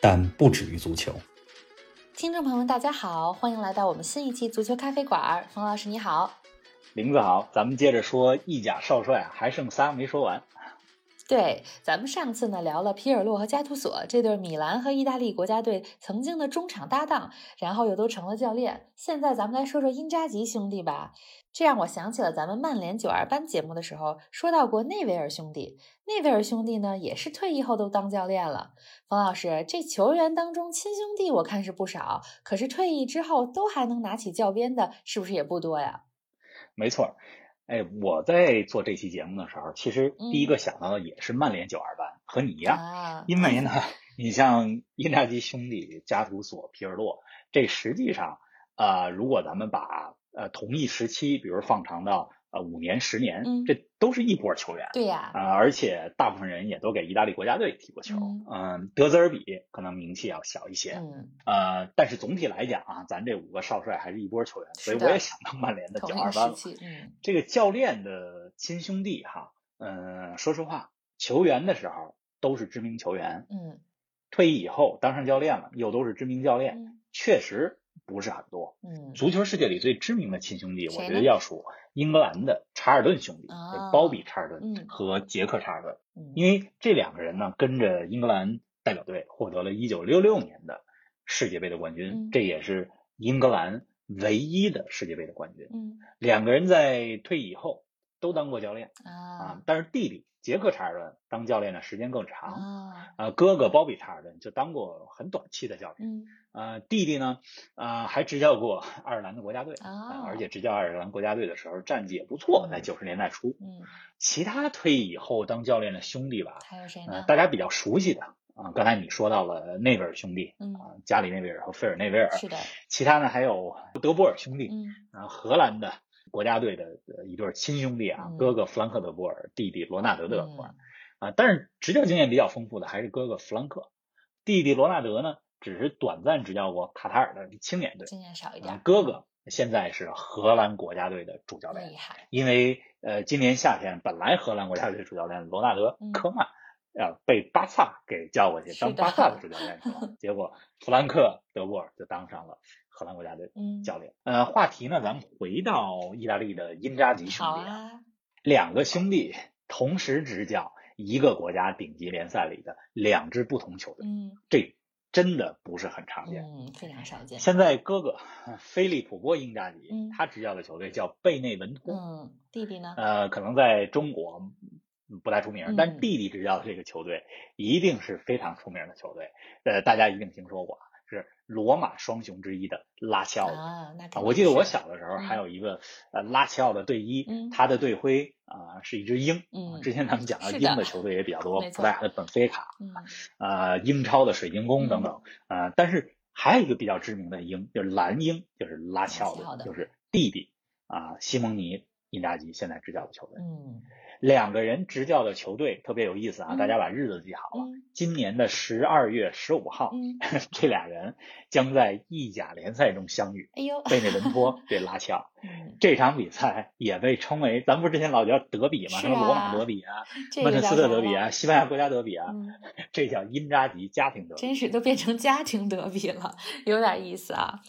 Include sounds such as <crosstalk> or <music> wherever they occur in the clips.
但不止于足球。听众朋友们，大家好，欢迎来到我们新一期足球咖啡馆。冯老师你好，林子好，咱们接着说意甲少帅，还剩仨没说完。对，咱们上次呢聊了皮尔洛和加图索这对米兰和意大利国家队曾经的中场搭档，然后又都成了教练。现在咱们来说说因扎吉兄弟吧。这让我想起了咱们曼联九二班节目的时候说到过内维尔兄弟。内维尔兄弟呢也是退役后都当教练了。冯老师，这球员当中亲兄弟我看是不少，可是退役之后都还能拿起教鞭的，是不是也不多呀？没错。哎，我在做这期节目的时候，其实第一个想到的也是曼联九二班，和你一样。因为呢，<laughs> 你像因扎吉兄弟、加图索、皮尔洛，这实际上，呃，如果咱们把呃同一时期，比如放长到。呃，五年、十年，这都是一波球员。对呀，呃，而且大部分人也都给意大利国家队踢过球。嗯，德泽尔比可能名气要小一些。嗯，呃，但是总体来讲啊，咱这五个少帅还是一波球员，所以我也想到曼联的九二班了。嗯，这个教练的亲兄弟哈，嗯，说实话，球员的时候都是知名球员。嗯，退役以后当上教练了，又都是知名教练，确实。不是很多，嗯，足球世界里最知名的亲兄弟，我觉得要数英格兰的查尔顿兄弟，包比查尔顿和杰克查尔顿，因为这两个人呢，跟着英格兰代表队获得了1966年的世界杯的冠军，这也是英格兰唯一的世界杯的冠军。嗯，两个人在退役以后都当过教练啊，但是弟弟。杰克查尔顿当教练的时间更长，呃，哥哥鲍比查尔顿就当过很短期的教练，呃，弟弟呢，呃，还执教过爱尔兰的国家队啊，而且执教爱尔兰国家队的时候战绩也不错，在九十年代初。嗯，其他退役以后当教练的兄弟吧，还有谁呢？大家比较熟悉的啊，刚才你说到了内维尔兄弟，啊，加里内维尔和菲尔内维尔，是的。其他呢还有德波尔兄弟，嗯，啊荷兰的。国家队的一对亲兄弟啊，哥哥弗兰克·德波尔，弟弟罗纳德·德波尔啊，但是执教经验比较丰富的还是哥哥弗兰克，弟弟罗纳德呢，只是短暂执教过卡塔尔的青年队，经验少一点。哥哥现在是荷兰国家队的主教练，厉害。因为呃，今年夏天本来荷兰国家队主教练罗纳德·科曼要被巴萨给叫过去当巴萨的主教练去了，<laughs> 结果弗兰克·德波尔就当上了。荷兰国家队教练，呃，话题呢，咱们回到意大利的因扎吉兄弟啊，两个兄弟同时执教一个国家顶级联赛里的两支不同球队，嗯，这真的不是很常见，嗯，非常少见。现在哥哥菲利普波因扎吉，他执教的球队叫贝内文托，嗯，弟弟呢？呃，可能在中国不太出名，但弟弟执教的这个球队一定是非常出名的球队，呃，大家一定听说过。是罗马双雄之一的拉齐奥啊，那我记得我小的时候还有一个呃拉齐奥的队衣，他的队徽啊是一只鹰。嗯，之前咱们讲到鹰的球队也比较多，葡萄牙的本菲卡，呃英超的水晶宫等等。呃，但是还有一个比较知名的鹰，就是蓝鹰，就是拉齐奥的，就是弟弟啊西蒙尼因扎吉现在执教的球队。嗯。两个人执教的球队特别有意思啊，大家把日子记好了。今年的十二月十五号，<laughs> 这俩人将在意甲联赛中相遇。哎呦，贝内文托对拉齐奥，<laughs> 这场比赛也被称为，咱不是之前老叫德比吗？什么罗马德比啊，曼彻斯特德比啊，西班牙国家德比啊，<laughs> 这叫因扎吉家庭德比。真是都变成家庭德比了，有点意思啊。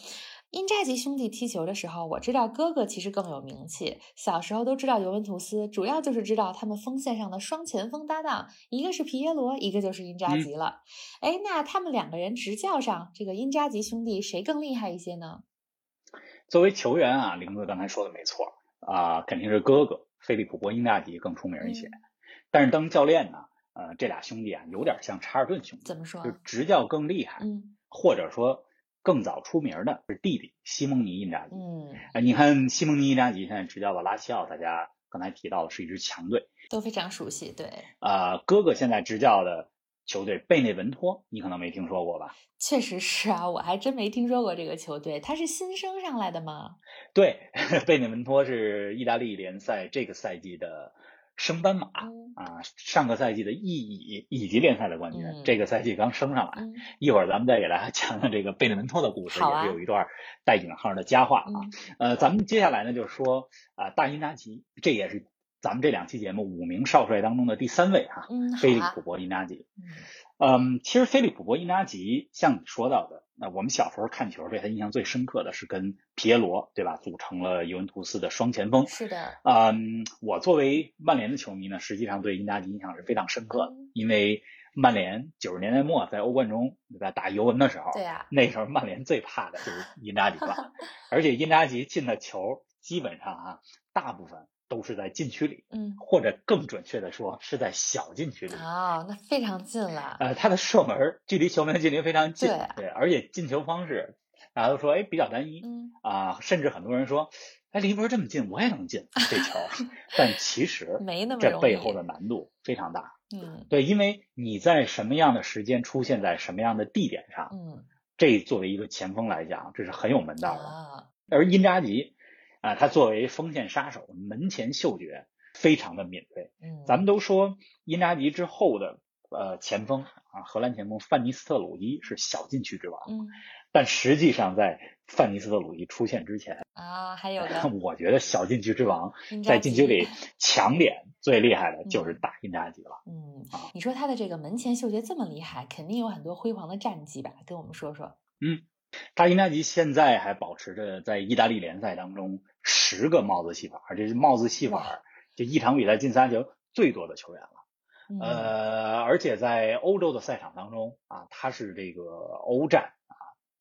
因扎吉兄弟踢球的时候，我知道哥哥其实更有名气。小时候都知道尤文图斯，主要就是知道他们锋线上的双前锋搭档，一个是皮耶罗，一个就是因扎吉了。哎，那他们两个人执教上，这个因扎吉兄弟谁更厉害一些呢？作为球员啊，玲子刚才说的没错啊，肯定是哥哥菲利普波因扎吉更出名一些。但是当教练呢，呃，这俩兄弟啊，有点像查尔顿兄弟，怎么说？就执教更厉害，嗯，或者说。更早出名的是弟弟西蒙尼·印扎吉。嗯，哎，你看西蒙尼·印扎吉现在执教的拉齐奥，大家刚才提到的是一支强队，都非常熟悉。对，呃，哥哥现在执教的球队贝内文托，你可能没听说过吧？确实是啊，我还真没听说过这个球队。他是新升上来的吗？对，<laughs> 贝内文托是意大利联赛这个赛季的升班马啊，上个赛季的意乙乙级联赛的冠军，这个赛季刚升上来。一会儿咱们再给大家 <laughs> 讲讲这个贝内文托的故事，也是有一段带引号的佳话啊。呃，咱们接下来呢，就是说啊，大英扎奇，这也是。咱们这两期节目五名少帅当中的第三位哈，菲利普·博伊纳吉。嗯，其实菲利普·博伊纳吉像你说到的，那我们小时候看球对他印象最深刻的是跟皮耶罗对吧，组成了尤文图斯的双前锋。是的。嗯，我作为曼联的球迷呢，实际上对因扎吉印象是非常深刻的，因为曼联九十年代末在欧冠中对吧打尤文的时候，对啊，那时候曼联最怕的就是因扎吉了，<laughs> 而且因扎吉进的球基本上啊，大部分。都是在禁区里，嗯，或者更准确的说是在小禁区里哦，那非常近了。呃，他的射门距离球门距离非常近，对对，而且进球方式大家都说哎比较单一，嗯啊，甚至很多人说哎离门这么近我也能进 <laughs> 这球，但其实没那么这背后的难度非常大，嗯，对，因为你在什么样的时间出现在什么样的地点上，嗯，这作为一个前锋来讲，这是很有门道的。啊而因扎吉。啊，他作为锋线杀手，门前嗅觉非常的敏锐。嗯，咱们都说因扎吉之后的呃前锋啊，荷兰前锋范尼斯特鲁伊是小禁区之王。嗯，但实际上在范尼斯特鲁伊出现之前啊，还有 <laughs> 我觉得小禁区之王在禁区里抢点最厉害的就是打因扎吉了。嗯，你说他的这个门前嗅觉这么厉害，肯定有很多辉煌的战绩吧？跟我们说说。嗯。大因扎吉现在还保持着在意大利联赛当中十个帽子戏法，这是帽子戏法就一场比赛进三球最多的球员了。呃，而且在欧洲的赛场当中啊，他是这个欧战啊，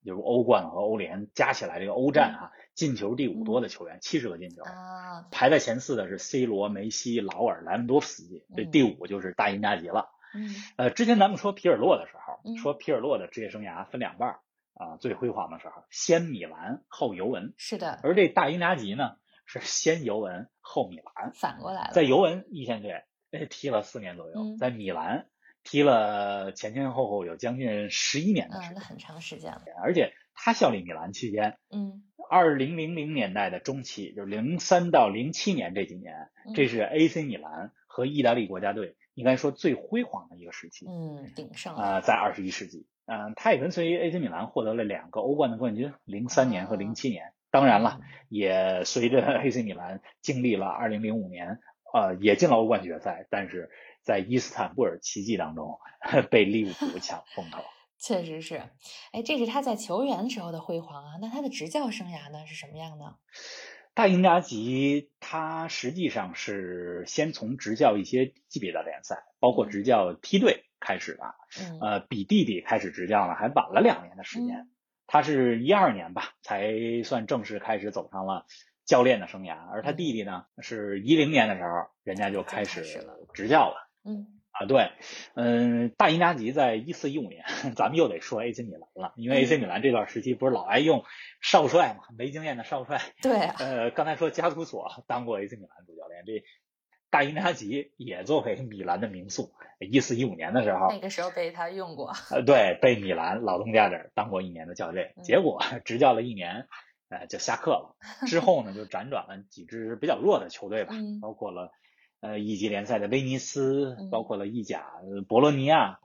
就是欧冠和欧联加起来这个欧战啊，进球第五多的球员，七十个进球啊。排在前四的是 C 罗、梅西、劳尔、莱万多夫斯基，这第五就是大赢家吉了。嗯，呃，之前咱们说皮尔洛的时候，说皮尔洛的职业生涯分两半儿。啊，最辉煌的时候，先米兰后尤文，是的。而这大英扎吉呢，是先尤文后米兰，反过来了。在尤文一线队踢了四年左右，在米兰踢了前前后后有将近十一年的时间，那很长时间了。而且他效力米兰期间，嗯，二零零零年代的中期，就是零三到零七年这几年，这是 AC 米兰和意大利国家队应该说最辉煌的一个时期，嗯，鼎盛啊，在二十一世纪。嗯，他也跟随 AC 米兰获得了两个欧冠的冠军，零三年和零七年。当然了，也随着 AC 米兰经历了二零零五年，呃，也进了欧冠决赛，但是在伊斯坦布尔奇迹当中 <laughs> 被利物浦抢风头。<laughs> 确实是，哎，这是他在球员时候的辉煌啊。那他的执教生涯呢是什么样呢？大赢家集他实际上是先从执教一些级别的联赛，包括执教梯队。开始的，呃，比弟弟开始执教呢还晚了两年的时间，他是一二年吧才算正式开始走上了教练的生涯，而他弟弟呢是一零年的时候人家就开始执教了，嗯啊对，嗯，大因扎吉在一四一五年，<laughs> 咱们又得说 AC 米兰了，因为 AC 米兰这段时期不是老爱用少帅嘛，没经验的少帅，对，呃，刚才说加图索当过 AC 米兰主教练，这。大因扎吉也作为米兰的名宿，一四一五年的时候，那个时候被他用过。呃，对，被米兰老东家这儿当过一年的教练，结果执教了一年，呃，就下课了。<laughs> 之后呢，就辗转了几支比较弱的球队吧，包括了呃一级联赛的威尼斯，包括了意甲博洛尼亚。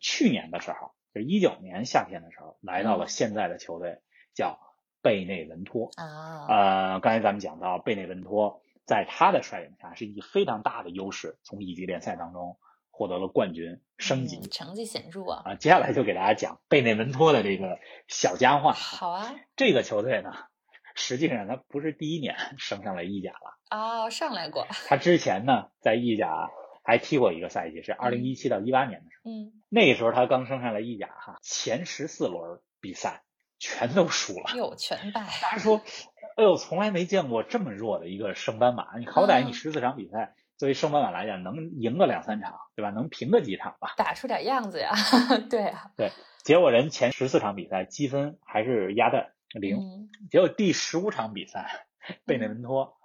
去年的时候，就一九年夏天的时候，来到了现在的球队，叫贝内文托。啊，呃，刚才咱们讲到贝内文托。在他的率领下，是以非常大的优势从乙级联赛当中获得了冠军，升级，成绩显著啊！啊，接下来就给大家讲贝内文托的这个小佳话。好啊，这个球队呢，实际上他不是第一年 <laughs> 升上来意甲了哦，上来过。他之前呢，在意甲还踢过一个赛季，是二零一七到一八年的时候。嗯，那个时候他刚升上来意甲哈，前十四轮比赛全都输了，又全败。大家说。哎呦，从来没见过这么弱的一个升班马！你好歹你十四场比赛，作为升班马来讲，能赢个两三场，对吧？能平个几场吧？打出点样子呀！<laughs> 对啊，对。结果人前十四场比赛积分还是压在零，结果第十五场比赛，贝内文托，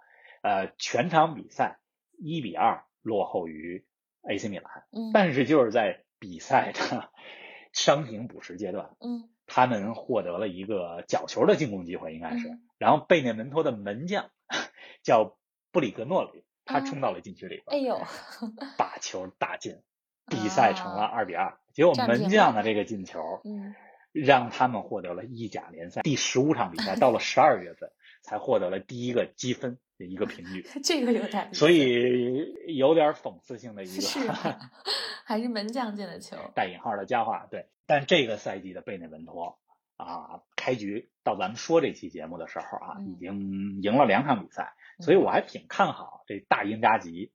呃，全场比赛一比二落后于 AC 米兰。但是就是在比赛的 <laughs> 伤停补时阶段，嗯，他们获得了一个角球的进攻机会，应该是。然后贝内文托的门将 <laughs> 叫布里格诺里，他冲到了禁区里边，哎呦，<laughs> 把球打进，比赛成了二比二。结果门将的这个进球，嗯，让他们获得了意甲联赛第十五场比赛，到了十二月份才获得了第一个积分的一个 <laughs> 评据。这个有点，所以有点讽刺性的一个，<laughs> <laughs> 是还是门将进的球，带引号的佳话。对，但这个赛季的贝内文托啊，开局到咱们说这期节目的时候啊，已经赢了两场比赛，所以我还挺看好这大英扎吉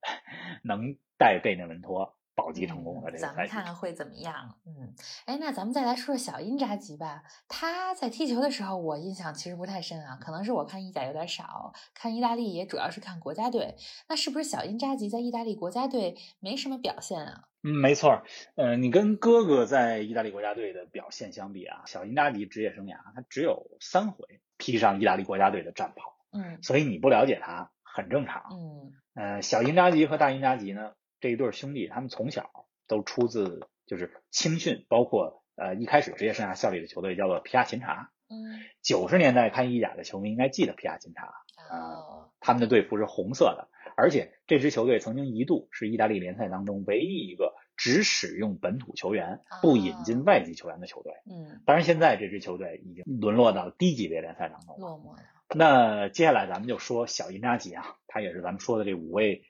能带贝内文托。保级成功的这个咱们看看会怎么样？嗯，哎，那咱们再来说说小因扎吉吧。他在踢球的时候，我印象其实不太深啊，可能是我看意甲有点少，看意大利也主要是看国家队。那是不是小因扎吉在意大利国家队没什么表现啊？嗯，没错。呃，你跟哥哥在意大利国家队的表现相比啊，小因扎吉职业生涯他只有三回披上意大利国家队的战袍。嗯，所以你不了解他很正常。嗯，呃，小因扎吉和大因扎吉呢？这一对兄弟，他们从小都出自就是青训，包括呃一开始职业生涯效力的球队叫做皮亚琴察。嗯，九十年代看意甲的球迷应该记得皮亚琴察。哦，他们的队服是红色的，而且这支球队曾经一度是意大利联赛当中唯一一个只使用本土球员不引进外籍球员的球队。嗯，当然现在这支球队已经沦落到低级别联赛当中落寞了。那接下来咱们就说小因扎吉啊，他也是咱们说的这五位。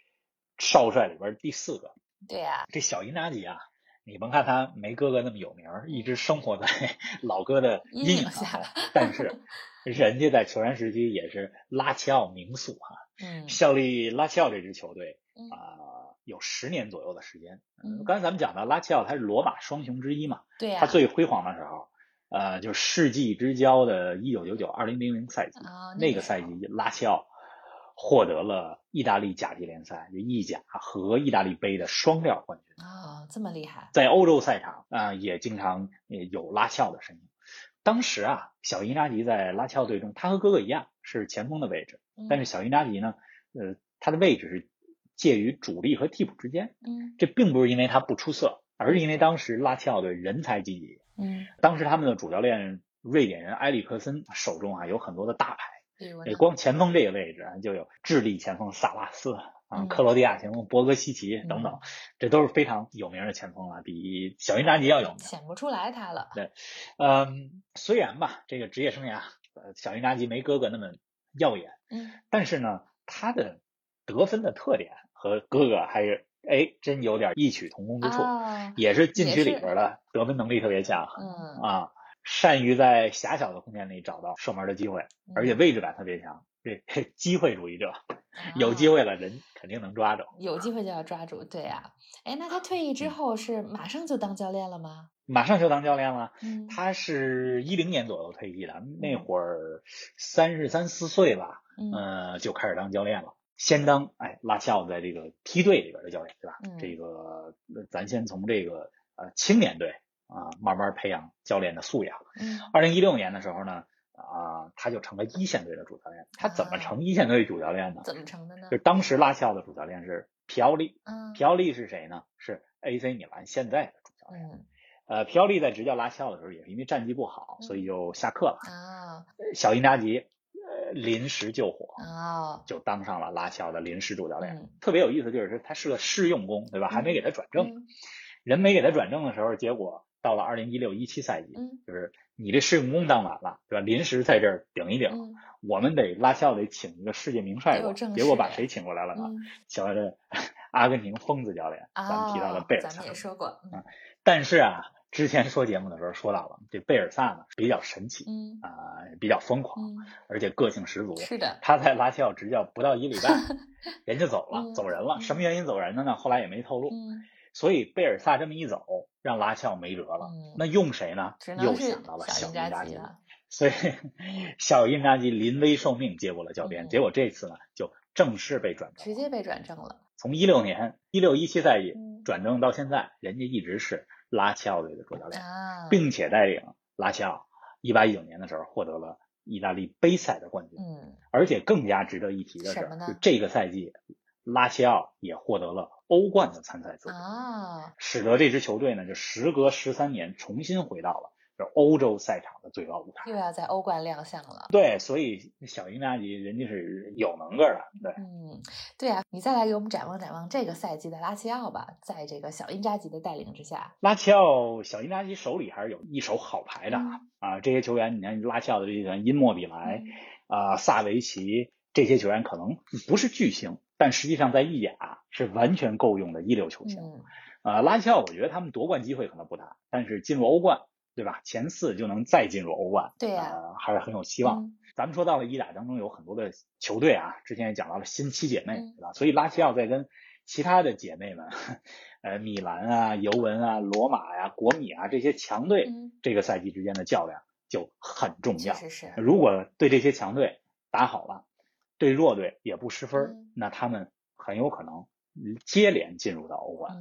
少帅里边第四个，对呀，这小伊扎吉啊，你甭看他没哥哥那么有名，一直生活在 <laughs> 老哥的阴影下，但是人家在球员时期也是拉齐奥名宿哈，嗯，效力拉齐奥这支球队啊，有十年左右的时间。嗯，刚才咱们讲到拉齐奥，他是罗马双雄之一嘛，对呀，他最辉煌的时候，呃，就是世纪之交的1999、2000赛季，那个赛季拉齐奥。获得了意大利甲级联赛就意甲和意大利杯的双料冠军啊，这么厉害！在欧洲赛场啊，也经常有拉齐奥的身影。当时啊，小因扎吉在拉齐奥队中，他和哥哥一样是前锋的位置，但是小因扎吉呢，呃，他的位置是介于主力和替补之间。嗯，这并不是因为他不出色，而是因为当时拉齐奥队人才济济。嗯，当时他们的主教练瑞典人埃里克森手中啊有很多的大牌。这光前锋这个位置就有智利前锋萨拉斯啊，克罗地亚前锋博格西奇等等，这都是非常有名的前锋了，比小因扎吉要有名。显不出来他了。对，嗯，虽然吧，这个职业生涯，呃，小因扎吉没哥哥那么耀眼，嗯，但是呢，他的得分的特点和哥哥还是哎，真有点异曲同工之处，也是禁区里边的得分能力特别强，嗯啊。善于在狭小的空间里找到射门的机会，而且位置感特别强。这 <laughs> 机会主义者，有机会了，人肯定能抓住。有机会就要抓住，对呀。哎，那他退役之后是马上就当教练了吗？马上就当教练了。嗯，他是一零年左右退役的，那会儿三十三四岁吧，嗯，就开始当教练了。先当哎拉齐奥在这个梯队里边的教练，对吧？这个咱先从这个呃青年队。啊，慢慢培养教练的素养。嗯，二零一六年的时候呢，啊，他就成了一线队的主教练。他怎么成一线队主教练呢？怎么成的呢？就当时拉齐奥的主教练是皮奥利。嗯，皮奥利是谁呢？是 AC 米兰现在的主教练。嗯，呃，皮奥利在执教拉齐奥的时候，也是因为战绩不好，所以就下课了。啊，小因扎吉呃临时救火，啊，就当上了拉齐奥的临时主教练。嗯，特别有意思，就是他是个试用工，对吧？还没给他转正。人没给他转正的时候，结果。到了二零一六一七赛季，嗯，就是你这试用工当晚了，对吧？临时在这儿顶一顶，我们得拉齐奥得请一个世界名帅过，结果把谁请过来了呢？请来了阿根廷疯子教练，咱们提到了贝尔萨，咱们也说过，嗯，但是啊，之前说节目的时候说到了，这贝尔萨呢比较神奇，嗯啊，比较疯狂，而且个性十足，是的，他在拉齐奥执教不到一礼拜，<laughs> 人就走了，走人了，什么原因走人的呢？后来也没透露，嗯。所以贝尔萨这么一走，让拉齐奥没辙了。那用谁呢？又想到了小因扎吉了。所以小因扎吉临危受命接过了教鞭。结果这次呢，就正式被转正，直接被转正了。从一六年一六一七赛季转正到现在，人家一直是拉齐奥队的主教练，并且带领拉齐奥一八一九年的时候获得了意大利杯赛的冠军。嗯，而且更加值得一提的是，就这个赛季，拉齐奥也获得了。欧冠的参赛资格啊，使得这支球队呢就时隔十三年重新回到了就。欧洲赛场的最高舞台，又要在欧冠亮相了。对，所以小英扎吉人家是有能个的。对，嗯，对啊，你再来给我们展望展望这个赛季的拉齐奥吧。在这个小英扎吉的带领之下，拉齐奥小英扎吉手里还是有一手好牌的啊。啊，这些球员，你看拉齐奥的这些球员，因莫比莱啊、萨维奇这些球员，可能不是巨星，但实际上在意甲是完全够用的一流球星。呃，拉齐奥，我觉得他们夺冠机会可能不大，但是进入欧冠。对吧？前四就能再进入欧冠，对呀，还是很有希望。咱们说到了意甲当中有很多的球队啊，之前也讲到了新七姐妹，对吧？所以拉齐奥在跟其他的姐妹们，呃，米兰啊、尤文啊、罗马呀、国米啊这些强队，这个赛季之间的较量就很重要。是是。如果对这些强队打好了，对弱队也不失分，那他们很有可能。接连进入到欧冠，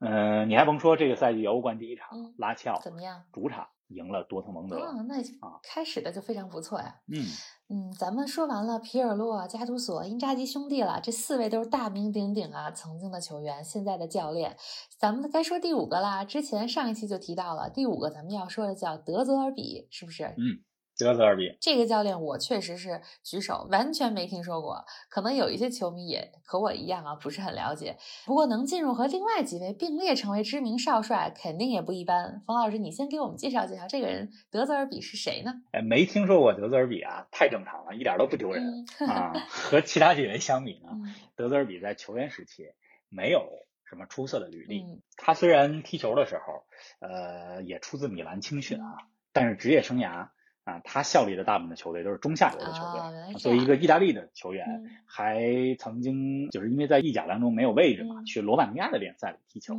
嗯，你还甭说，这个赛季欧冠第一场，拉齐奥怎么样？主场赢了多特蒙德，那开始的就非常不错呀。嗯嗯，咱们说完了皮尔洛、加图索、因扎吉兄弟了，这四位都是大名鼎鼎啊，曾经的球员，现在的教练。咱们该说第五个啦，之前上一期就提到了，第五个咱们要说的叫德泽尔比，是不是？嗯。德泽尔比这个教练，我确实是举手，完全没听说过。可能有一些球迷也和我一样啊，不是很了解。不过能进入和另外几位并列成为知名少帅，肯定也不一般。冯老师，你先给我们介绍介绍这个人，德泽尔比是谁呢？哎，没听说过德泽尔比啊，太正常了，一点都不丢人啊。和其他几位相比呢，德泽尔比在球员时期没有什么出色的履历。他虽然踢球的时候，呃，也出自米兰青训啊，但是职业生涯。啊，他效力的大部分的球队都是中下游的球队。作为一个意大利的球员，还曾经就是因为在意甲当中没有位置嘛，去罗马尼亚的联赛里踢球。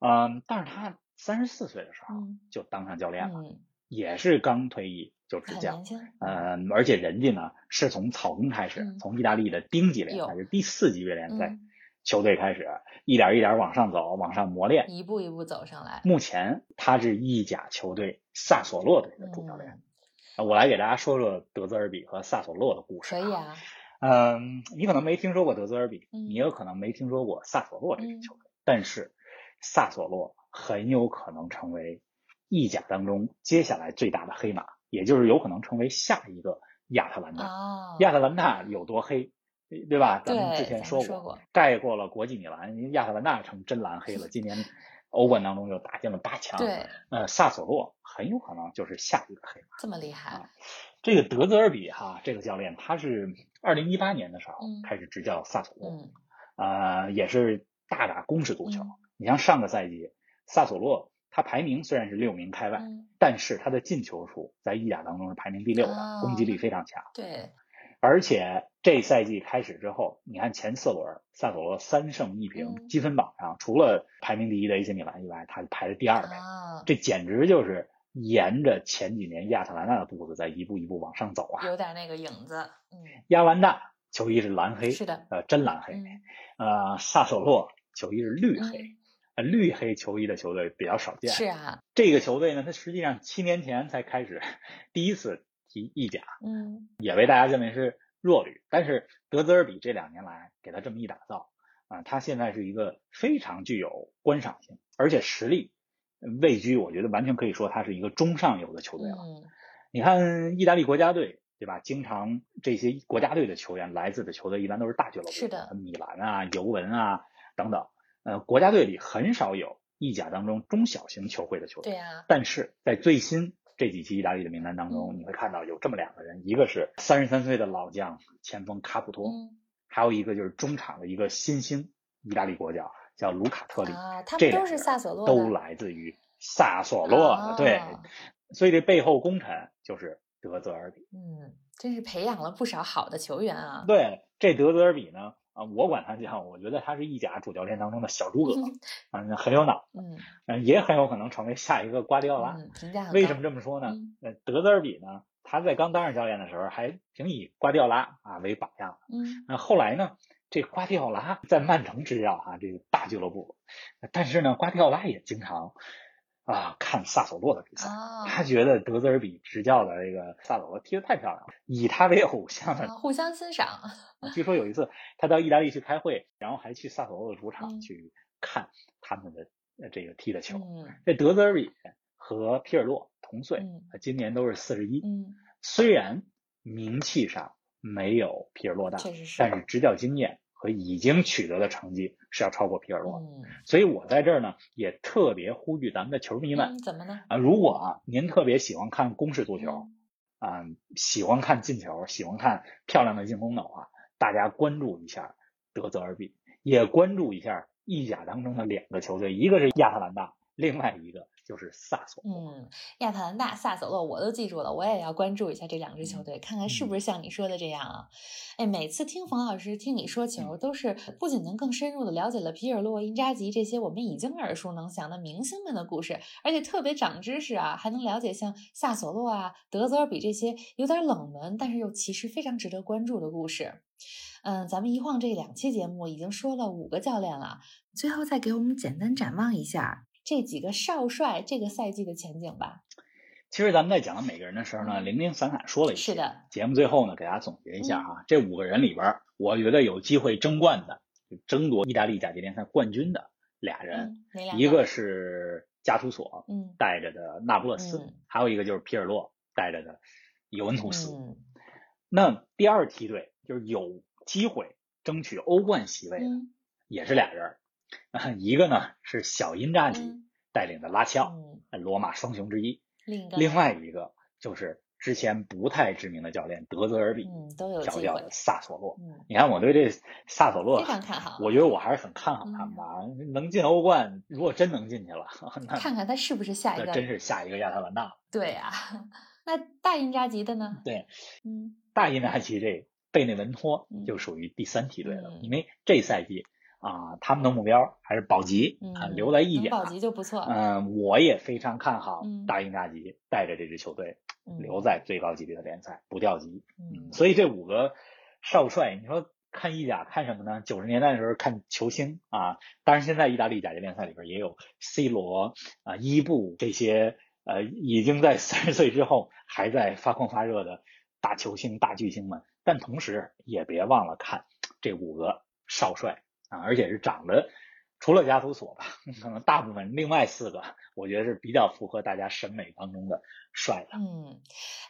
嗯，但是他三十四岁的时候就当上教练了，也是刚退役就执教。嗯，而且人家呢是从草根开始，从意大利的丁级联赛，就第四级别联赛球队开始，一点一点往上走，往上磨练，一步一步走上来。目前他是意甲球队萨索洛队的主教练。我来给大家说说德泽尔比和萨索洛的故事。可以啊，嗯，你可能没听说过德泽尔比，你有可能没听说过萨索洛这支球队，但是萨索洛很有可能成为意甲当中接下来最大的黑马，也就是有可能成为下一个亚特兰大。亚特兰大有多黑，对吧？咱们之前说过，盖过了国际米兰，亚特兰大成真蓝黑了。今年。欧冠当中又打进了八强，对，呃，萨索洛很有可能就是下一个黑马。这么厉害？这个德泽尔比哈，这个教练他是二零一八年的时候开始执教萨索洛，呃，也是大打攻势足球。你像上个赛季，萨索洛他排名虽然是六名开外，但是他的进球数在意甲当中是排名第六的，攻击力非常强。对。而且这赛季开始之后，你看前四轮，萨索洛三胜一平，积分榜上除了排名第一的 AC 米兰以外，他排在第二位。这简直就是沿着前几年亚特兰大的步子在一步一步往上走啊！有点那个影子。嗯，亚兰大球衣是蓝黑，是的，呃，真蓝黑。呃，萨索洛球衣是绿黑，呃，绿黑球衣的球队比较少见。是啊，这个球队呢，它实际上七年前才开始 <laughs> 第一次。踢意甲，嗯，也被大家认为是弱旅，但是德泽尔比这两年来给他这么一打造，啊，他现在是一个非常具有观赏性，而且实力位居，我觉得完全可以说他是一个中上游的球队了。嗯你看意大利国家队，对吧？经常这些国家队的球员来自的球队一般都是大俱乐部，是的，米兰啊、尤文啊等等，呃，国家队里很少有意甲当中中小型球会的球队。对呀，但是在最新。这几期意大利的名单当中，你会看到有这么两个人，一个是三十三岁的老将前锋卡普托，还有一个就是中场的一个新星，意大利国脚叫卢卡特里。啊，他们都是萨索洛都来自于萨索洛的，对。所以这背后功臣就是德泽尔比。嗯，真是培养了不少好的球员啊。对，这德泽尔比呢？啊，我管他叫，我觉得他是意甲主教练当中的小诸葛，<laughs> 啊，很有脑，嗯，也很有可能成为下一个瓜迪奥拉。为什么这么说呢？呃，德泽尔比呢，他在刚当上教练的时候还挺以瓜迪奥拉啊为榜样，嗯，那后来呢，这瓜迪奥拉在曼城执教啊，这个大俱乐部，但是呢，瓜迪奥拉也经常啊看萨索洛的比赛，他觉得德泽尔比执教的这个萨索洛踢得太漂亮了，以他为偶像的，互相欣赏。据说有一次他到意大利去开会，然后还去萨索洛的主场去看他们的这个踢的球。这德泽尔比和皮尔洛同岁，今年都是四十一。虽然名气上没有皮尔洛大，但是执教经验。和已经取得的成绩是要超过皮尔洛，所以我在这儿呢也特别呼吁咱们的球迷们，怎么呢？啊，如果啊您特别喜欢看攻势足球，啊喜欢看进球，喜欢看漂亮的进攻的话，大家关注一下德泽尔比，也关注一下意甲当中的两个球队，一个是亚特兰大，另外一个。就是萨索洛，嗯，亚特兰大、萨索洛，我都记住了，我也要关注一下这两支球队，看看是不是像你说的这样啊？哎，每次听冯老师听你说球，都是不仅能更深入的了解了皮尔洛、因扎吉这些我们已经耳熟能详的明星们的故事，而且特别长知识啊，还能了解像萨索洛啊、德泽尔比这些有点冷门，但是又其实非常值得关注的故事。嗯，咱们一晃这两期节目已经说了五个教练了，最后再给我们简单展望一下。这几个少帅这个赛季的前景吧。其实咱们在讲每个人的时候呢，零零散散说了一些。是的。节目最后呢，给大家总结一下哈，这五个人里边，我觉得有机会争冠的，争夺意大利甲级联赛冠军的俩人，一个是加图索带着的那不勒斯，还有一个就是皮尔洛带着的尤文图斯。那第二梯队就是有机会争取欧冠席位的，也是俩人。<laughs> 一个呢是小因扎吉带领的拉齐奥，罗马双雄之一。另外一个就是之前不太知名的教练德泽尔比调教的萨索洛。你看我对这萨索洛非常看好，我觉得我还是很看好他们的。能进欧冠，如果真能进去了，<laughs> 看看他是不是下一个，真是下一个亚特兰大。对啊，<laughs> 那大因扎吉的呢？对，嗯，大因扎吉这贝内文托就属于第三梯队了，因为这赛季。啊，他们的目标还是保级啊，留在意甲，保级就不错。嗯，我也非常看好大英大吉带着这支球队留在最高级别的联赛，不掉级。嗯，所以这五个少帅，你说看意甲看什么呢？九十年代的时候看球星啊，当然现在意大利甲级联赛里边也有 C 罗啊、伊布这些呃已经在三十岁之后还在发光发热的大球星、大巨星们，但同时也别忘了看这五个少帅。啊，而且是长得，除了加图索吧，<laughs> 可能大部分另外四个，我觉得是比较符合大家审美当中的帅的。嗯，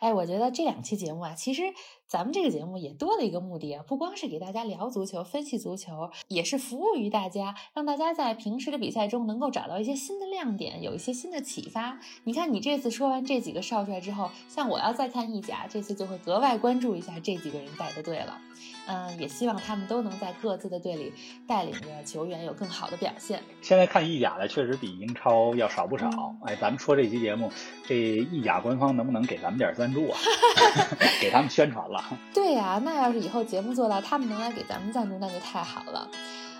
哎，我觉得这两期节目啊，其实咱们这个节目也多了一个目的啊，不光是给大家聊足球、分析足球，也是服务于大家，让大家在平时的比赛中能够找到一些新的亮点，有一些新的启发。你看，你这次说完这几个少帅之后，像我要再看意甲，这次就会格外关注一下这几个人带的队了。嗯，也希望他们都能在各自的队里带领着球员有更好的表现。现在看意甲的确实比英超要少不少。哎，咱们说这期节目，这意甲官方能不能给咱们点赞助啊？<laughs> <laughs> 给他们宣传了。对呀，那要是以后节目做到他们能来给咱们赞助，那就太好了。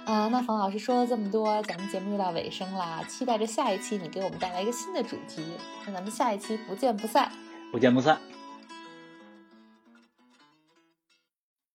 啊，那冯老师说了这么多，咱们节目又到尾声啦，期待着下一期你给我们带来一个新的主题。那咱们下一期不见不散。不见不散。